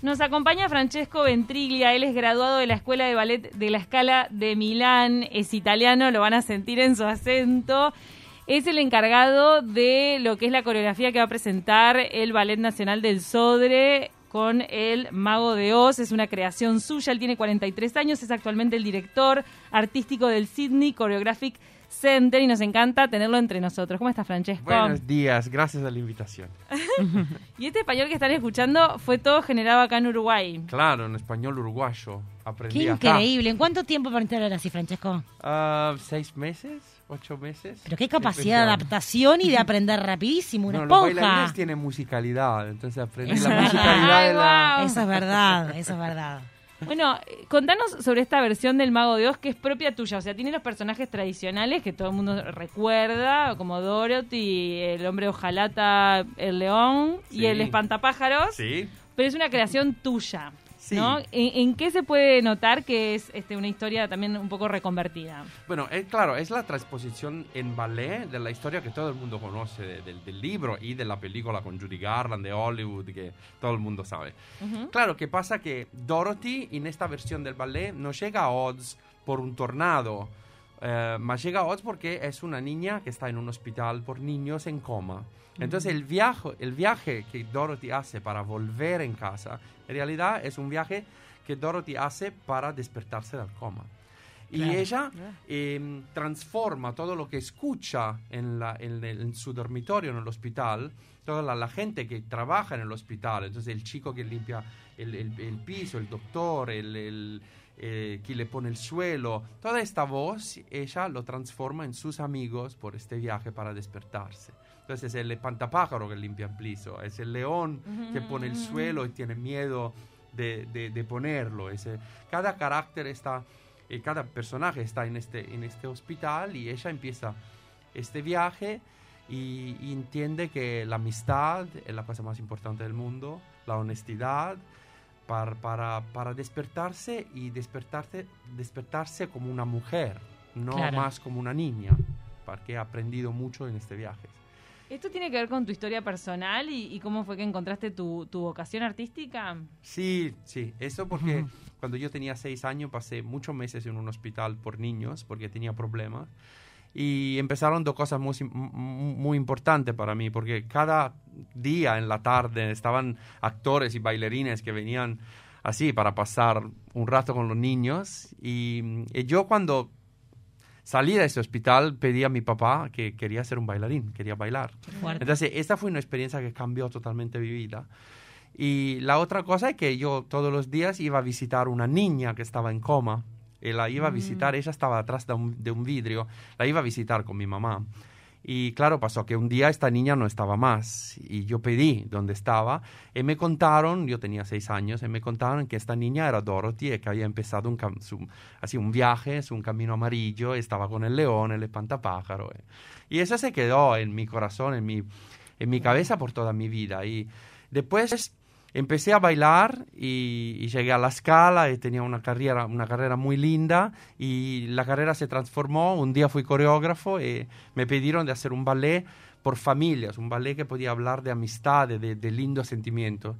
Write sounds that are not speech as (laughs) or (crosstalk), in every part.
Nos acompaña Francesco Ventriglia, él es graduado de la Escuela de Ballet de la Scala de Milán, es italiano, lo van a sentir en su acento. Es el encargado de lo que es la coreografía que va a presentar el Ballet Nacional del Sodre con el Mago de Oz. Es una creación suya, él tiene 43 años, es actualmente el director artístico del Sydney Choreographic Center y nos encanta tenerlo entre nosotros. ¿Cómo estás, Francesco? Buenos días, gracias a la invitación. (laughs) y este español que están escuchando fue todo generado acá en Uruguay. Claro, en español uruguayo. Aprendí Qué increíble. ¿En cuánto tiempo para hablar así, Francesco? Uh, ¿Seis meses? ¿Ocho meses? Pero qué capacidad de adaptación y de (laughs) aprender rapidísimo, una no, esponja. Los bailarines tienen musicalidad, entonces aprendí la musicalidad de la... Eso es verdad, eso es verdad. Bueno, contanos sobre esta versión del Mago de Oz que es propia tuya. O sea, tiene los personajes tradicionales que todo el mundo recuerda, como Dorothy, el hombre hojalata, el león y el espantapájaros. Sí. Pero es una creación tuya. ¿No? ¿En, qué se puede notar que es este, una historia también un poco reconvertida? Bueno, es, claro, es la transposición en ballet de la historia que todo el mundo conoce del libro y de la película con Judy Garland de Hollywood, que todo el mundo sabe. Claro, que pasa que Dorothy en esta versión del ballet no llega a Oz por un tornado, eh, más llega a Oz porque es una niña que está en un hospital por niños en coma. Entonces el viaje, el viaje que Dorothy hace para volver en casa, en realidad es un viaje que Dorothy hace para despertarse del coma. Y ella em, transforma todo lo que escucha en, la, en, su dormitorio en el hospital, toda la, gente que trabaja en el hospital, entonces el chico que limpia el, el piso, el doctor, el, eh, quien le pone el suelo, toda esta voz ella lo transforma en sus amigos por este viaje para despertarse. Entonces es el espantapájaro que limpia el piso, es el león que pone el suelo y tiene miedo de, de, ponerlo. Ese, cada carácter está, eh, cada personaje está en este, en este hospital y ella empieza este viaje y, y, entiende que la amistad es la cosa más importante del mundo, la honestidad, para, para, para despertarse y despertarse, despertarse como una mujer, no más como una niña, porque he aprendido mucho en este viaje. ¿Esto tiene que ver con tu historia personal y, cómo fue que encontraste tu, vocación artística? Sí, sí, eso porque cuando yo tenía seis años pasé muchos meses en un hospital por niños porque tenía problemas y empezaron dos cosas muy, muy importantes para mí porque cada día en la tarde estaban actores y bailarines que venían así para pasar un rato con los niños y yo cuando salí de ese hospital, pedí a mi papá que quería ser un bailarín, quería bailar. Entonces, esta fue una experiencia que cambió totalmente mi vida. Y la otra cosa es que yo todos los días iba a visitar una niña que estaba en coma. Y la iba a mm. visitar, ella estaba atrás de un, de un vidrio, la iba a visitar con mi mamá. Y claro, pasó que un día esta niña no estaba más y yo pedí dónde estaba y me contaron, yo tenía seis años, y me contaron que esta niña era Dorothy y que había empezado un, así un viaje, un camino amarillo, estaba con el león, el espantapájaro. Eh. Y eso se quedó en mi corazón, en mi, en mi cabeza por toda mi vida. Y después empecé a bailar y, llegué a la escala y tenía una carrera, una carrera muy linda y la carrera se transformó. Un día fui coreógrafo y me pidieron de hacer un ballet por familias, un ballet que podía hablar de amistad, de, de lindos sentimientos.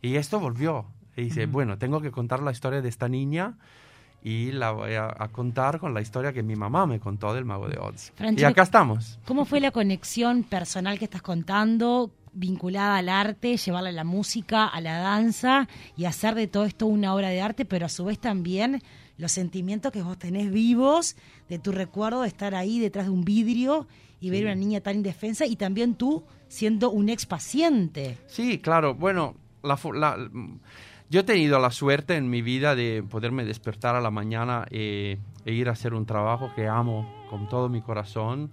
Y esto volvió. Y dice, bueno, tengo que contar la historia de esta niña y la voy a, contar con la historia que mi mamá me contó del mago de Oz. y acá estamos. ¿Cómo fue la conexión personal que estás contando vinculada al arte, llevarla a la música, a la danza y hacer de todo esto una obra de arte, pero a su vez también los sentimientos que vos tenés vivos de tu recuerdo de estar ahí detrás de un vidrio y ver a una niña tan indefensa y también tú siendo un ex paciente. Sí, claro. Bueno, yo he tenido la suerte en mi vida de poderme despertar a la mañana eh, e ir a hacer un trabajo que amo con todo mi corazón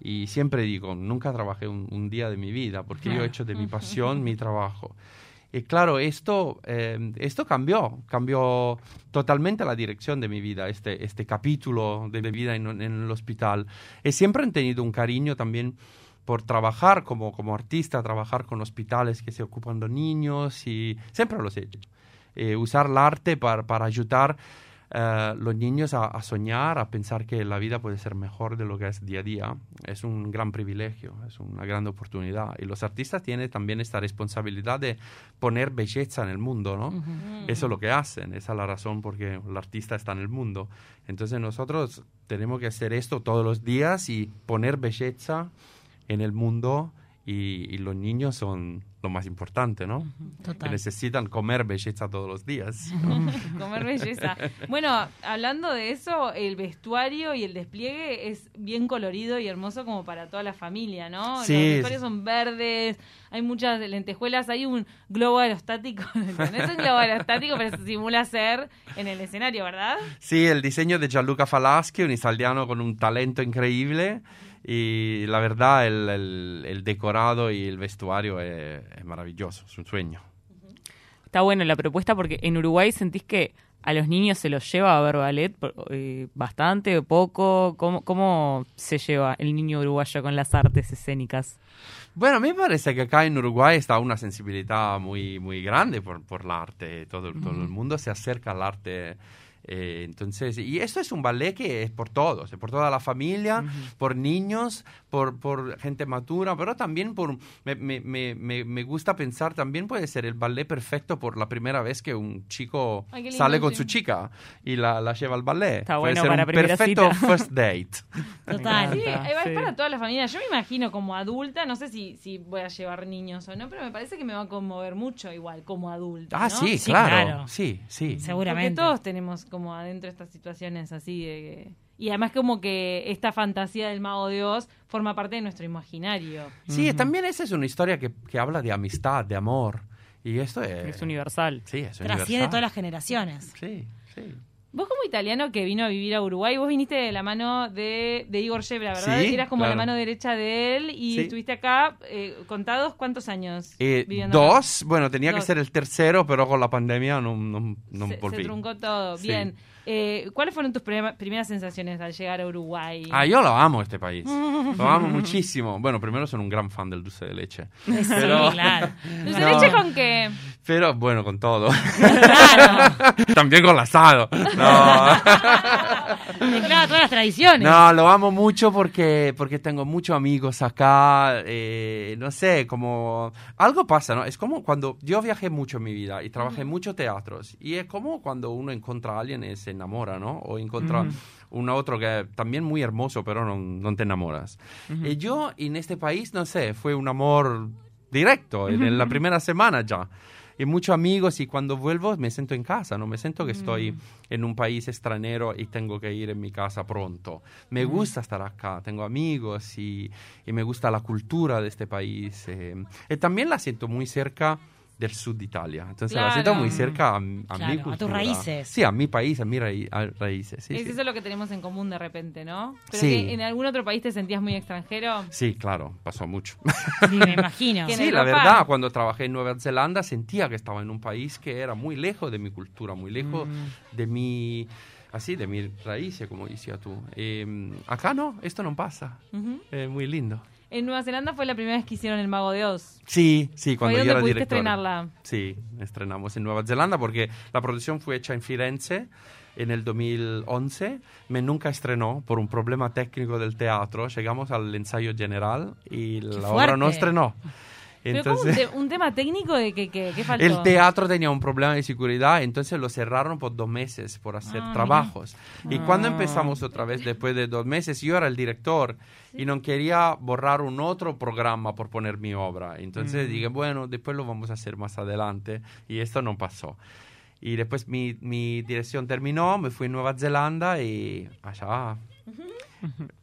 y siempre digo, nunca trabajé un, día de mi vida porque yo he hecho de mi pasión mi trabajo. Y claro, esto, eh, esto cambió, cambió totalmente la dirección de mi vida, este, este capítulo de mi vida en, en el hospital. Y siempre he tenido un cariño también por trabajar como, como artista, trabajar con hospitales que se ocupan de niños y siempre lo he hecho. Eh, usar el arte para, para ayudar eh, los niños a, a, soñar, a pensar que la vida puede ser mejor de lo que es día a día, es un gran privilegio, es una gran oportunidad. Y los artistas tienen también esta responsabilidad de poner belleza en el mundo, ¿no? Eso es lo que hacen, esa es la razón por qué el artista está en el mundo. Entonces nosotros tenemos que hacer esto todos los días y poner belleza en el mundo y, y los niños son lo más importante, ¿no? Total. Que necesitan comer belleza todos los días. (laughs) comer belleza. Bueno, hablando de eso, el vestuario y el despliegue es bien colorido y hermoso como para toda la familia, ¿no? Sí. Los vestuarios son verdes, hay muchas lentejuelas, hay un globo aerostático, (laughs) no es un globo aerostático, pero se simula ser en el escenario, ¿verdad? Sí, el diseño de Gianluca Falaschi, un italiano con un talento increíble. Y la verdad, el, el, el decorado y el vestuario es, es, maravilloso, es un sueño. Está bueno la propuesta porque en Uruguay sentís que a los niños se los lleva a ver ballet eh, bastante, poco. ¿Cómo, ¿Cómo se lleva el niño uruguayo con las artes escénicas? Bueno, a mí me parece que acá en Uruguay está una sensibilidad muy, muy grande por, por el arte. Todo, todo el mundo se acerca al arte. Eh, entonces, y esto es un ballet que es por todos, por toda la familia, uh -huh. por niños, por, por gente madura, pero también por, me, me, me, me, gusta pensar, también puede ser el ballet perfecto por la primera vez que un chico Ay, sale con sí. su chica y la, la lleva al ballet. Está puede bueno ser para un perfecto cita. first date. (laughs) Total. Sí, es sí. para toda la familia. Yo me imagino como adulta, no sé si, si voy a llevar niños o no, pero me parece que me va a conmover mucho igual como adulta. Ah, ¿no? sí, Sí, claro. claro. Sí, sí. Porque Seguramente. todos tenemos como adentro estas situaciones así de... Y además como que esta fantasía del mago de Oz forma parte de nuestro imaginario. Sí, también esa es una historia que, que habla de amistad, de amor. Y esto es... Es universal. Sí, es Trasciende universal. todas las generaciones. Sí, sí. Vos como italiano que vino a vivir a Uruguay, vos viniste de la mano de, de Igor Shebra, ¿verdad? Sí, Eras como claro. la mano derecha de él y Sí. estuviste acá, eh, contados, ¿cuántos años Eh, viviendo acá? dos, bueno, tenía Dos. que ser el tercero, pero con la pandemia no, no, no se, se volví. truncó todo. Sí. Bien. Eh, ¿Cuáles fueron tus primeras sensaciones al llegar a Uruguay? Ah, yo lo amo este país. (laughs) Lo amo muchísimo. Bueno, primero soy un gran fan del dulce de leche. Sí, Pero- claro. (laughs) ¿Dulce No. de leche con qué? Pero bueno, con todo. (laughs) Claro. También con el asado. No. (laughs) Mezclaba todas las tradiciones. No, lo amo mucho porque, porque tengo muchos amigos acá. eh, no sé, como. Algo pasa, ¿no? Es como cuando. Yo viajé mucho en mi vida y trabajé en muchos teatros. Y es como cuando uno encuentra a alguien y se enamora, ¿no? O encuentra Ujú. un otro que es también muy hermoso, pero no, no te enamoras. Y yo en este país, no sé, fue un amor directo, en, en la primera semana ya. Y muchos amigos y cuando vuelvo me siento en casa, no me siento que estoy en un país extranjero y tengo que ir en mi casa pronto. Me gusta estar acá, tengo amigos y, y me gusta la cultura de este país. eh. Y también la siento muy cerca del sur de Italia. Entonces la siento Claro. muy cerca a, a Claro, a mi tus cultura. raíces. Sí, a mi país, a mis raí- a raíces. Sí, es sí. eso lo que tenemos en común de repente, ¿no? Pero Sí. que en algún otro país te sentías muy extranjero. Sí, claro, pasó mucho. Sí, me imagino. (laughs) Sí, la verdad, cuando trabajé en Nueva Zelanda sentía que estaba en un país que era muy lejos de mi cultura, muy lejos de mi, así, de mis raíces, como decías tú. Eh, acá no, esto no pasa. Ujú. Es muy lindo. En Nueva Zelanda fue la primera vez que hicieron El Mago de Oz. Sí, sí, cuando yo era director. estrenarla. Sí, estrenamos en Nueva Zelanda porque la producción fue hecha en Firenze en el 2011. Me nunca estrenó por un problema técnico del teatro. Llegamos al ensayo general y la obra no fuerte. Estrenó. Pero un, Entonces, te- un tema técnico de que, que, que faltó. el teatro tenía un problema de seguridad, entonces lo cerraron por dos meses por hacer Ah, trabajos. Y cuando Ah. empezamos otra vez, después de dos meses, yo era el director y no quería borrar un otro programa por poner mi obra. Entonces Mm. dije, bueno, después lo vamos a hacer más adelante. Y esto no pasó. Y después mi, mi dirección terminó, me fui a Nueva Zelanda y allá, ¿Cómo fue el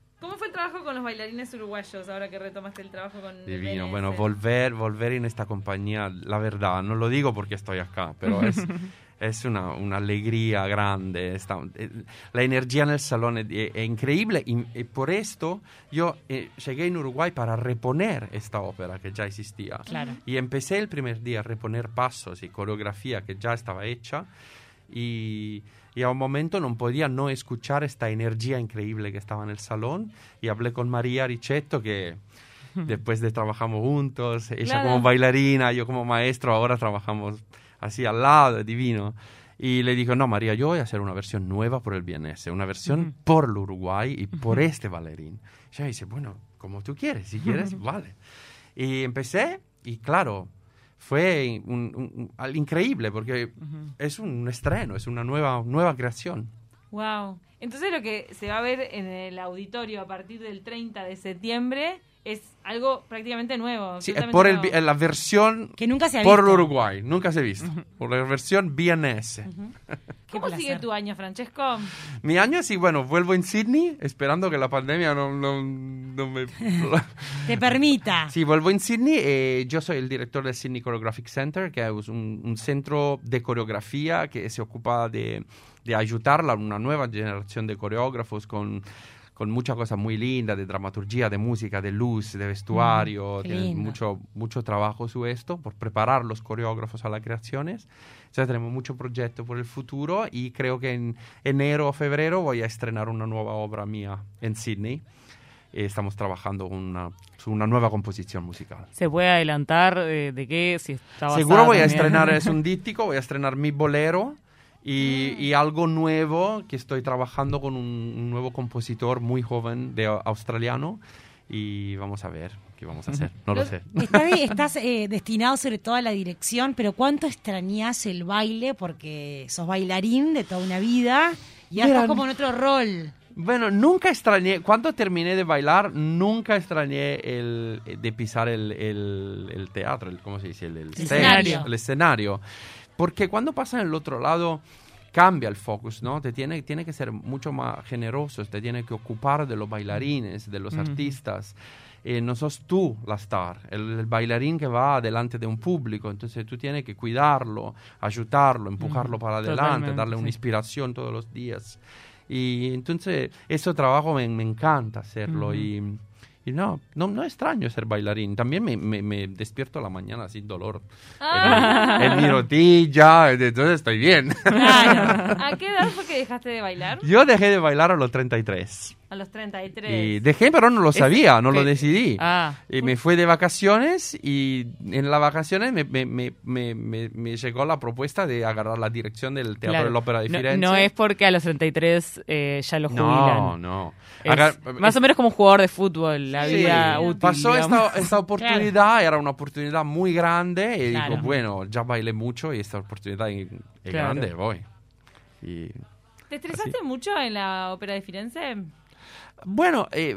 trabajo con los bailarines uruguayos ahora que retomaste el trabajo con divino. BNS? Bueno, volver, volver en esta compañía, la verdad, no lo digo porque estoy acá, pero (laughs) es, es una, una alegría grande. Está- eh, la energía en el salón es, es increíble y, y por esto yo eh, llegué en Uruguay para reponer esta ópera que ya existía. Claro. Y empecé el primer día a reponer pasos y coreografía que ya estaba hecha y, y a un momento no podía no escuchar esta energía increíble que estaba en el salón y hablé con María Ricetto que (laughs) después de trabajamos juntos, ella Claro. como bailarina, yo como maestro, ahora trabajamos así al lado, divino. Y le dijo, no, María, yo voy a hacer una versión nueva por el BNS, una versión por el Uruguay y por este bailarín. Y ella dice, bueno, como tú quieres, si quieres, (laughs) vale. Y empecé y claro, fue un, un- algo increíble porque es un estreno, es una nueva, nueva creación. Wow. Entonces lo que se va a ver en el auditorio a partir del 30 de septiembre es algo prácticamente nuevo. Sí, es por el, nuevo. la versión Que nunca se ha por el visto. Uruguay, nunca se ha visto. Por la versión BNS. (laughs) Qué ¿Cómo sigue tu año, Francesco? Mi año sí, bueno, vuelvo en Sydney, esperando que la pandemia no, no, no me... Te (laughs) permita. Sí, vuelvo en Sydney. eh, yo soy el director del Sydney Choreographic Center, que es un, un centro de coreografía que se ocupa de, de ayudar a una nueva generación de coreógrafos con, con muchas cosas muy lindas, de dramaturgia, de música, de luz, de vestuario. Mm, Tienen mucho, mucho trabajo sobre esto, por preparar los coreógrafos a las creaciones. Entonces tenemos mucho proyecto por el futuro y creo que en enero o febrero voy a estrenar una nueva obra mía en Sydney. Eh, Estamos trabajando una, una nueva composición musical. ¿Se puede adelantar eh, de qué? Si está Seguro voy a estrenar, es un (laughs) díptico, voy a estrenar mi bolero y, y algo nuevo que estoy trabajando con un, un nuevo compositor muy joven de australiano y vamos a ver qué vamos a hacer, no lo sé. Estás, (laughs) estás, eh, destinado sobre todo a la dirección, pero ¿cuánto extrañas el baile? Porque sos bailarín de toda una vida y Mira, estás como en otro rol. Bueno, nunca extrañé, cuando terminé de bailar, nunca extrañé el, de pisar el, el- el teatro, el, ¿cómo se dice? El, el stage, escenario. el escenario. Porque cuando pasa en el otro lado, cambia el focus, ¿no? Te tiene, tiene que ser mucho más generoso, te tiene que ocupar de los bailarines, de los Ujú. artistas. Eh, no sos tú la star, el, el bailarín que va delante de un público, entonces tú tienes que cuidarlo, ayudarlo, empujarlo Ujú, para adelante, totalmente, darle una sí. inspiración todos los días. Y entonces, ese trabajo me, me encanta hacerlo. Y, y no, no, no extraño ser bailarín. También me, me, me despierto a la mañana sin dolor. Ah. En, mi- en mi rodilla, entonces estoy bien. Claro. (laughs) ¿A qué edad fue que dejaste de bailar? Yo dejé de bailar a los 33. A los 33. Y dejé, pero no lo sabía, no lo decidí. Ah, Y me fui de vacaciones y en las vacaciones me, me, me, me, llegó la propuesta de agarrar la dirección del Teatro claro. de la Ópera de No- Firenze. No, es porque a los 33 eh, ya lo jubilan. No, no. Es Agar- más o menos como un jugador de fútbol, la Sí. vida útil. Pasó esta, esta oportunidad, era una oportunidad muy grande y Claro. digo, bueno, ya bailé mucho y esta oportunidad es, es Claro. grande, voy. Y, ¿Te estresaste mucho en la ópera de Firenze? Bueno, eh,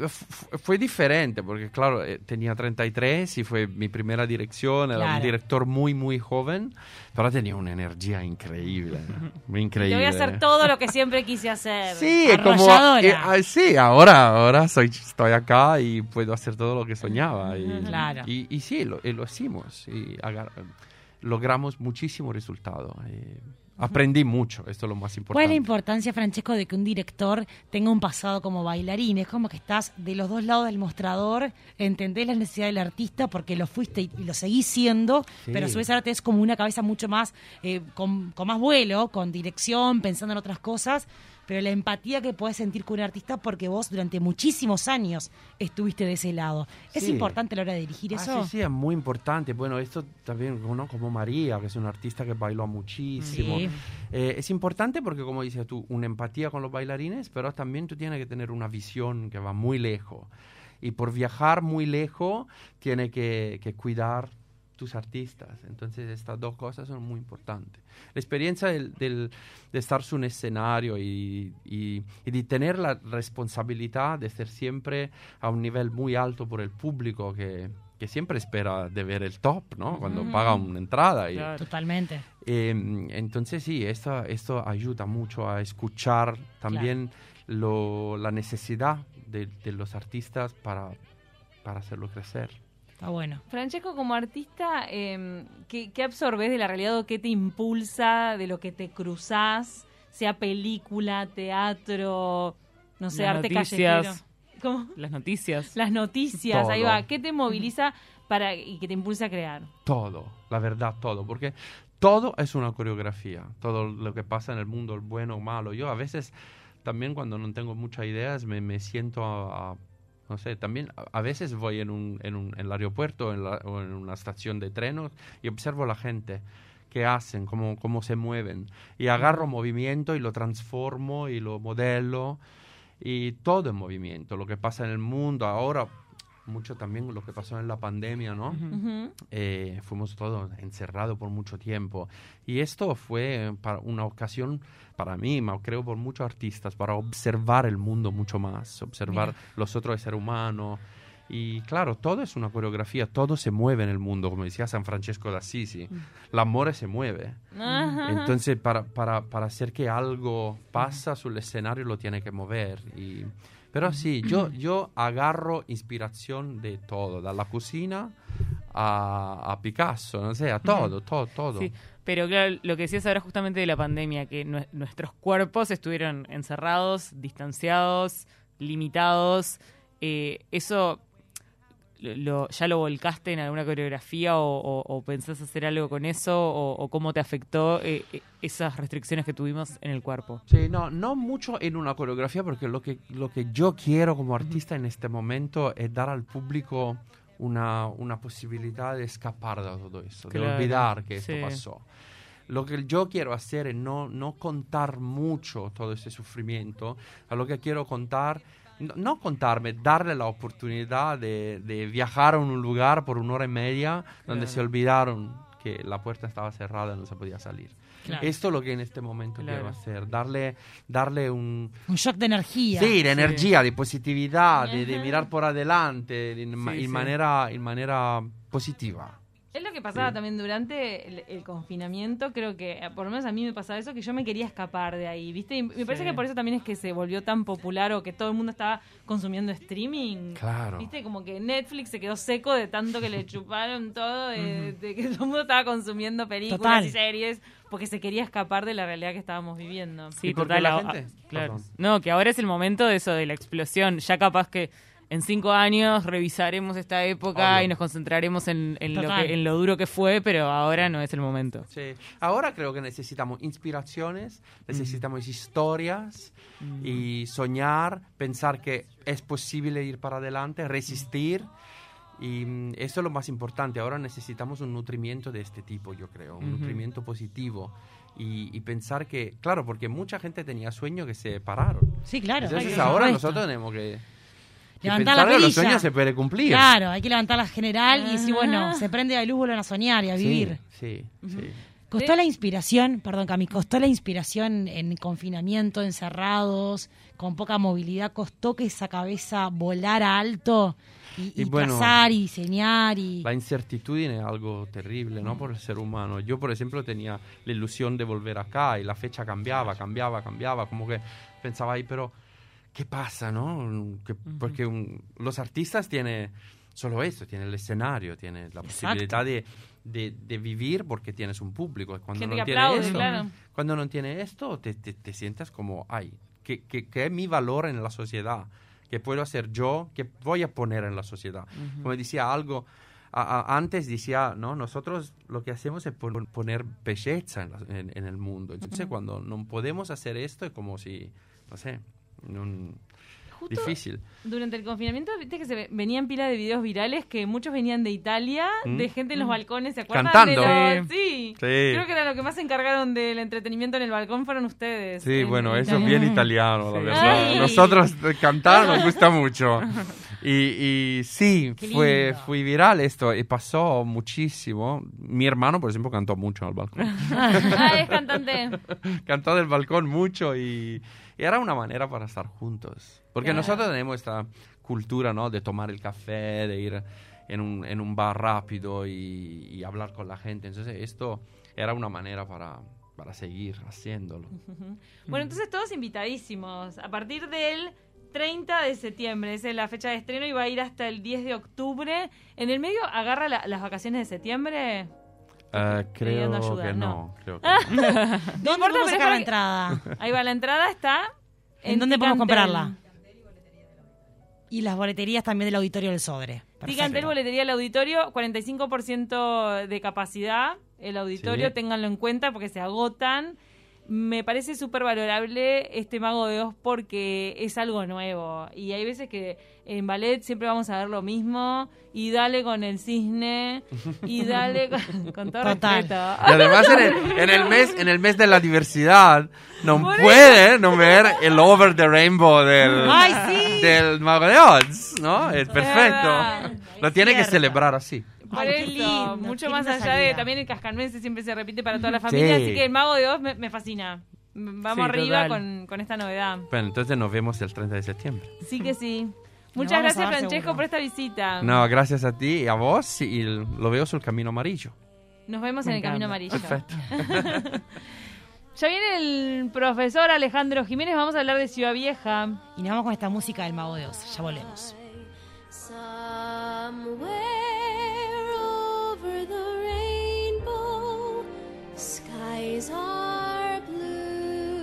fue diferente porque, claro, eh, tenía 33 y fue mi primera dirección, era un Claro. director muy, muy joven, pero tenía una energía increíble, (laughs) muy increíble. voy a hacer todo lo que siempre quise hacer. Sí, como... Eh, ah, sí, ahora, ahora soy, estoy acá y puedo hacer todo lo que soñaba. Y, Claro. y, y sí, lo, y lo hicimos. Y logramos muchísimo resultado. eh, aprendí mucho, esto es lo más ¿Cuál es importante. la importancia, Francesco, de que un director tenga un pasado como bailarín? Es como que estás de los dos lados del mostrador, entendés la necesidad del artista porque lo fuiste y y lo seguís siendo, Sí. pero a su vez ahora tenés como una cabeza mucho más, eh, con, con más vuelo, con dirección, pensando en otras cosas, pero la empatía que puedes sentir con un artista porque vos durante muchísimos años estuviste de ese lado. ¿Es Sí. importante a la hora de dirigir Ah, eso? sí, sí, es muy importante. Bueno, esto también, ¿no? como María, que es una artista que bailó muchísimo. Sí. Eh, es importante porque, como dices tú, una empatía con los bailarines, pero también tú tienes que tener una visión que va muy lejos. Y por viajar muy lejos, tienes que, que cuidar tus artistas. Entonces, estas dos cosas son muy importantes. La experiencia del, del- de estar en un escenario y, y- y de tener la responsabilidad de ser siempre a un nivel muy alto por el público que, que siempre espera de ver el top, ¿no? Cuando paga una entrada. Y, Claro. Totalmente. eh, entonces sí, esto, esto ayuda mucho a escuchar también lo- la necesidad de, de los artistas para, para hacerlo crecer. Está bueno. Francesco, como artista, eh, ¿qué, qué absorbes de la realidad o qué te impulsa de lo que te cruzás? Sea película, teatro, no sé, Las arte noticias. callejero. ¿Cómo? Las noticias. Las noticias, ahí Todo. va. ¿Qué te moviliza para y que te impulsa a crear? Todo, la verdad, todo, porque todo es una coreografía, todo lo que pasa en el mundo, el bueno o malo. Yo a veces también cuando no tengo muchas ideas me, me siento a, a- no sé, también a, veces voy en, un, en, un, en el aeropuerto en la- o en una estación de trenos y observo la gente que hacen, cómo, cómo se mueven. Y agarro movimiento y lo transformo y lo modelo. Y todo en movimiento, lo que pasa en el mundo ahora, mucho también lo que pasó en la pandemia, ¿no? Eh, fuimos todos encerrados por mucho tiempo. Y esto fue para una ocasión para mí, creo por muchos artistas, para observar el mundo mucho más, observar los otros seres humanos. Y claro, todo es una coreografía, todo se mueve en el mundo, como decía San Francesco de Assisi. El amor se mueve. Ajá. Entonces, para, para, para hacer que algo pasa sobre el escenario, lo tiene que mover. Y, pero sí, yo, yo agarro inspiración de todo, de la cocina a, a Picasso, no sé, a todo, todo, todo. Sí, pero claro, lo que decías ahora justamente de la pandemia, que nue- nuestros cuerpos estuvieron encerrados, distanciados, limitados. eh, eso lo, ya lo volcaste en alguna coreografía o, o- o pensás hacer algo con eso o, o cómo te afectó eh, eh, esas restricciones que tuvimos en el cuerpo. Sí, no, no mucho en una coreografía, porque lo que, lo que yo quiero como artista en este momento es dar al público una, una posibilidad de escapar de todo eso, de Claro, olvidar que esto sí. pasó. Lo que yo quiero hacer es no, no contar mucho todo ese sufrimiento, a lo que quiero contar, no, contarme, darle la oportunidad de, de viajar a un lugar por una hora y media donde se olvidaron que la puerta estaba cerrada y no se podía salir. Claro. Esto es lo que en este momento Claro. quiero hacer, darle, darle un... Un shock de energía. Sí, de energía, de positividad, de, mirar por adelante, Sí, en sí. manera, en manera positiva. Es lo que pasaba Sí. también durante el, el confinamiento, creo que eh, por lo menos a mí me pasaba eso, que yo me quería escapar de ahí, ¿viste? Y me parece que por eso también es que se volvió tan popular o que todo el mundo estaba consumiendo streaming. Claro. ¿Viste? Como que Netflix se quedó seco de tanto que le (laughs) chuparon todo, de, de que todo el mundo estaba consumiendo películas Total. y series, porque se quería escapar de la realidad que estábamos viviendo. Sí, ¿Y total. la gente? claro. Perdón. No, que ahora es el momento de eso, de la explosión. Ya capaz que en cinco años revisaremos esta época Obvio. y nos concentraremos en, en lo que, en lo duro que fue, pero ahora no es el momento. Sí. Ahora creo que necesitamos inspiraciones, necesitamos historias y soñar, pensar que es posible ir para adelante, resistir. Y mm, eso es lo más importante. Ahora necesitamos un nutrimiento de este tipo, yo creo, un Ujú. nutrimiento positivo. Y, y pensar que, claro, porque mucha gente tenía sueños que se pararon. Sí, claro. Entonces ahora nosotros tenemos que Levantar la los sueños se pueden cumplir. Claro, hay que levantar la general y decir, Ajá. bueno, se prende la luz, vuelven a soñar y a vivir. Sí, sí. ¿Costó Sí. la inspiración, perdón Cami, costó la inspiración en confinamiento, encerrados, con poca movilidad? ¿Costó que esa cabeza volara alto y, Y y bueno, trazar y diseñar? Y... La incertidumbre es algo terrible, ¿no? Por el ser humano. Yo, por ejemplo, tenía la ilusión de volver acá y la fecha cambiaba, cambiaba, cambiaba. Como que pensaba ahí, pero ¿qué pasa, no? Que- porque un- los artistas tienen solo eso, tienen el escenario, tienen la posibilidad de, de- de vivir porque tienes un público. Cuando no que tiene aplaude, esto, claro. cuando no tiene esto, te, te, te sientas como, ay, ¿qué, qué, qué es mi valor en la sociedad? ¿Qué puedo hacer yo? ¿Qué voy a poner en la sociedad? Como decía algo, a- a- antes decía, no, nosotros lo que hacemos es pon- poner belleza en, la- en- en el mundo. Entonces, cuando no podemos hacer esto, es como si, no sé, un- Justo difícil. durante el confinamiento, viste que se ve- venían pila de videos virales que muchos venían de Italia, ¿Mm? de gente en los balcones, ¿se acuerdan? Cantando. De los- Sí. sí. Sí. Creo que era lo que más se encargaron del entretenimiento en el balcón fueron ustedes. Sí, en- bueno, en eso es bien italiano, la verdad. Ay. Nosotros cantar nos gusta mucho. (laughs) Y, y sí, fue, fue viral esto y pasó muchísimo. Mi hermano, por ejemplo, cantó mucho al balcón. (laughs) Ah, es cantante. (laughs) cantó del balcón mucho y era una manera para estar juntos. Porque nosotros tenemos esta cultura, ¿no? De tomar el café, de ir en un, en un bar rápido y, y hablar con la gente. Entonces esto era una manera para, para seguir haciéndolo. Bueno, entonces todos invitadísimos. A partir del 30 de septiembre, esa es la fecha de estreno y va a ir hasta el 10 de octubre. En el medio agarra la- las vacaciones de septiembre. Eh, creo ayuda, que no. no. Creo que no. (laughs) ¿Dónde importa, podemos pero sacar la entrada? Ahí va, la entrada está. ¿En dónde podemos comprarla? Y las boleterías también del Auditorio del Sodre. Ticantel, boletería del auditorio, 45% de capacidad. El auditorio, Sí. ténganlo en cuenta porque se agotan. Me parece súper valorable este Mago de Oz porque es algo nuevo. Y hay veces que en ballet siempre vamos a ver lo mismo. Y dale con el cisne. Y dale con, (laughs) con todo Total. respeto. Y además en el, en el mes en el mes de la diversidad no Por puede no ver el over the rainbow del Ay, sí. del Mago de Oz, ¿no? Es perfecto. Lo tiene que celebrar así. Por eso, lindo, mucho más allá de salida. también el cascanueces siempre se repite para toda la familia, Sí. así que el mago de Oz me, me fascina. Vamos Sí, arriba con, con esta novedad. Bueno, entonces nos vemos el 30 de septiembre. Sí que sí. Muchas gracias, Francesco, seguro. por esta visita. No, gracias a ti y a vos y lo veo sobre el camino amarillo. Nos vemos Me en el Camino. Amarillo. Perfecto. (laughs) Ya viene el profesor Alejandro Jiménez, vamos a hablar de Ciudad Vieja. Y nos vamos con esta música del Mago de Oz. Ya volvemos. Skies are blue,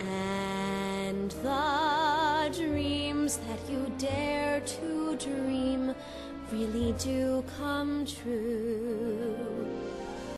and the dreams that you dare to dream really do come true.